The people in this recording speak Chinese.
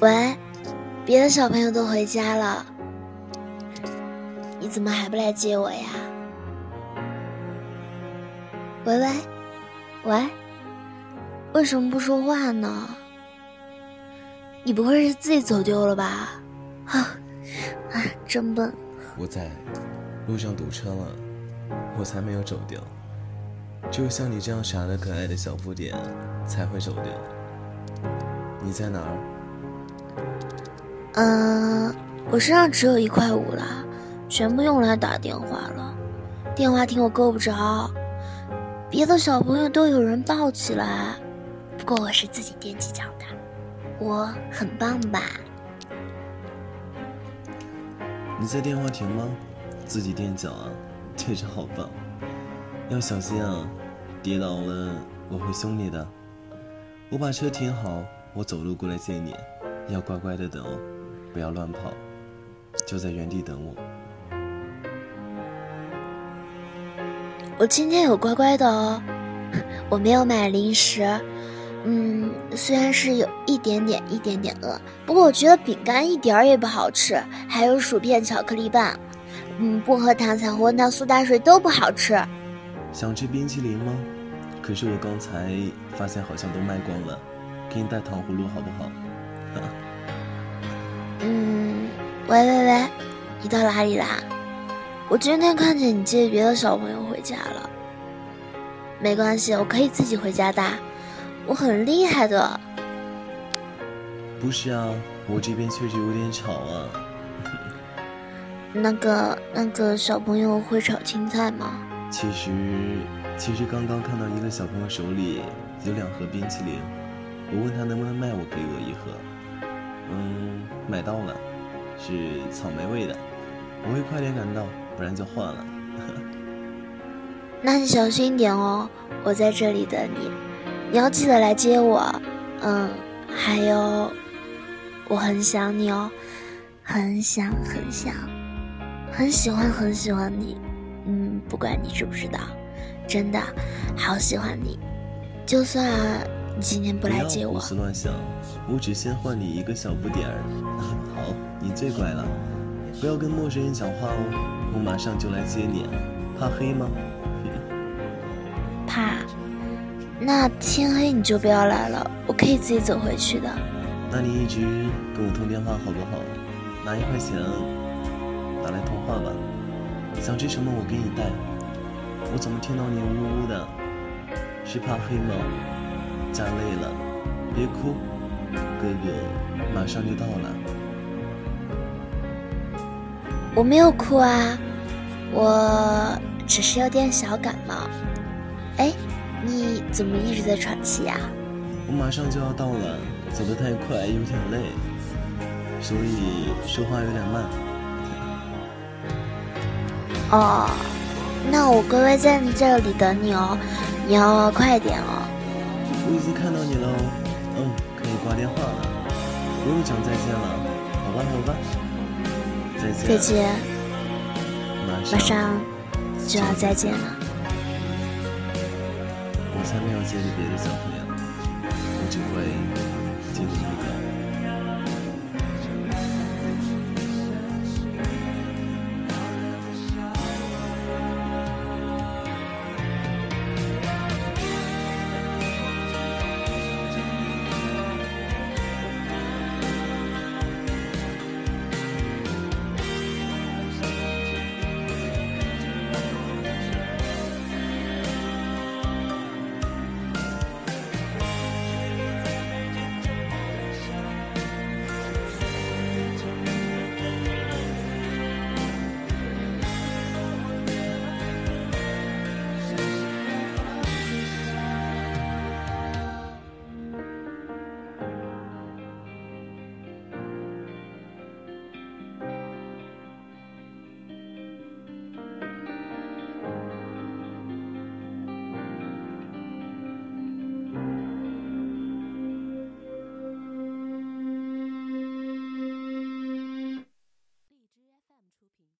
喂，别的小朋友都回家了，你怎么还不来接我呀？喂喂喂，为什么不说话呢？你不会是自己走丢了吧？啊，哎，真笨。我在路上堵车了，我才没有走丢。只有像你这样傻的可爱的小不点才会走丢。你在哪儿？嗯，我身上只有一块五了，全部用来打电话了。电话亭我够不着，别的小朋友都有人抱起来，不过我是自己踮起脚的，我很棒吧？你在电话亭吗？自己垫脚啊，这着好棒。要小心啊，跌倒了我会凶你的。我把车停好，我走路过来接你，要乖乖的等哦，不要乱跑，就在原地等我。我今天有乖乖的哦，我没有买零食。嗯，虽然是有一点点、一点点饿，不过我觉得饼干一点儿也不好吃，还有薯片、巧克力棒，嗯，薄荷糖、彩虹糖、苏打水都不好吃。想吃冰淇淋吗？可是我刚才发现好像都卖光了，给你带糖葫芦好不好？嗯，喂喂喂，你到哪里啦？我今天看见你接别的小朋友回家了。没关系，我可以自己回家的，我很厉害的。不是啊，我这边确实有点吵啊。那个那个小朋友会炒青菜吗？其实，其实刚刚看到一个小朋友手里有两盒冰淇淋，我问他能不能卖我给我一盒。嗯，买到了，是草莓味的，我会快点赶到，不然就换了。那你小心点哦，我在这里等你，你要记得来接我。嗯，还有，我很想你哦，很想很想，很喜欢很喜欢你。嗯，不管你知不知道，真的好喜欢你。就算你今天不来接我，胡思乱想，我只先换你一个小不点儿。好，你最乖了，不要跟陌生人讲话哦。我马上就来接你，怕黑吗？怕。那天黑你就不要来了，我可以自己走回去的。那你一直跟我通电话好不好？拿一块钱拿来通话吧。想吃什么我给你带。我怎么听到你呜呜的？是怕黑吗？家累了，别哭，哥哥马上就到了。我没有哭啊，我只是有点小感冒。哎，你怎么一直在喘气呀？我马上就要到了，走得太快有点累，所以说话有点慢。哦，那我乖乖在这里等你哦，你要快点哦。我已经看到你了哦，嗯，挂电话了，不用讲再见了，好吧，好吧，再见，再见，马上,马上。就要再见了。我才没有接你别的小朋友，我只会。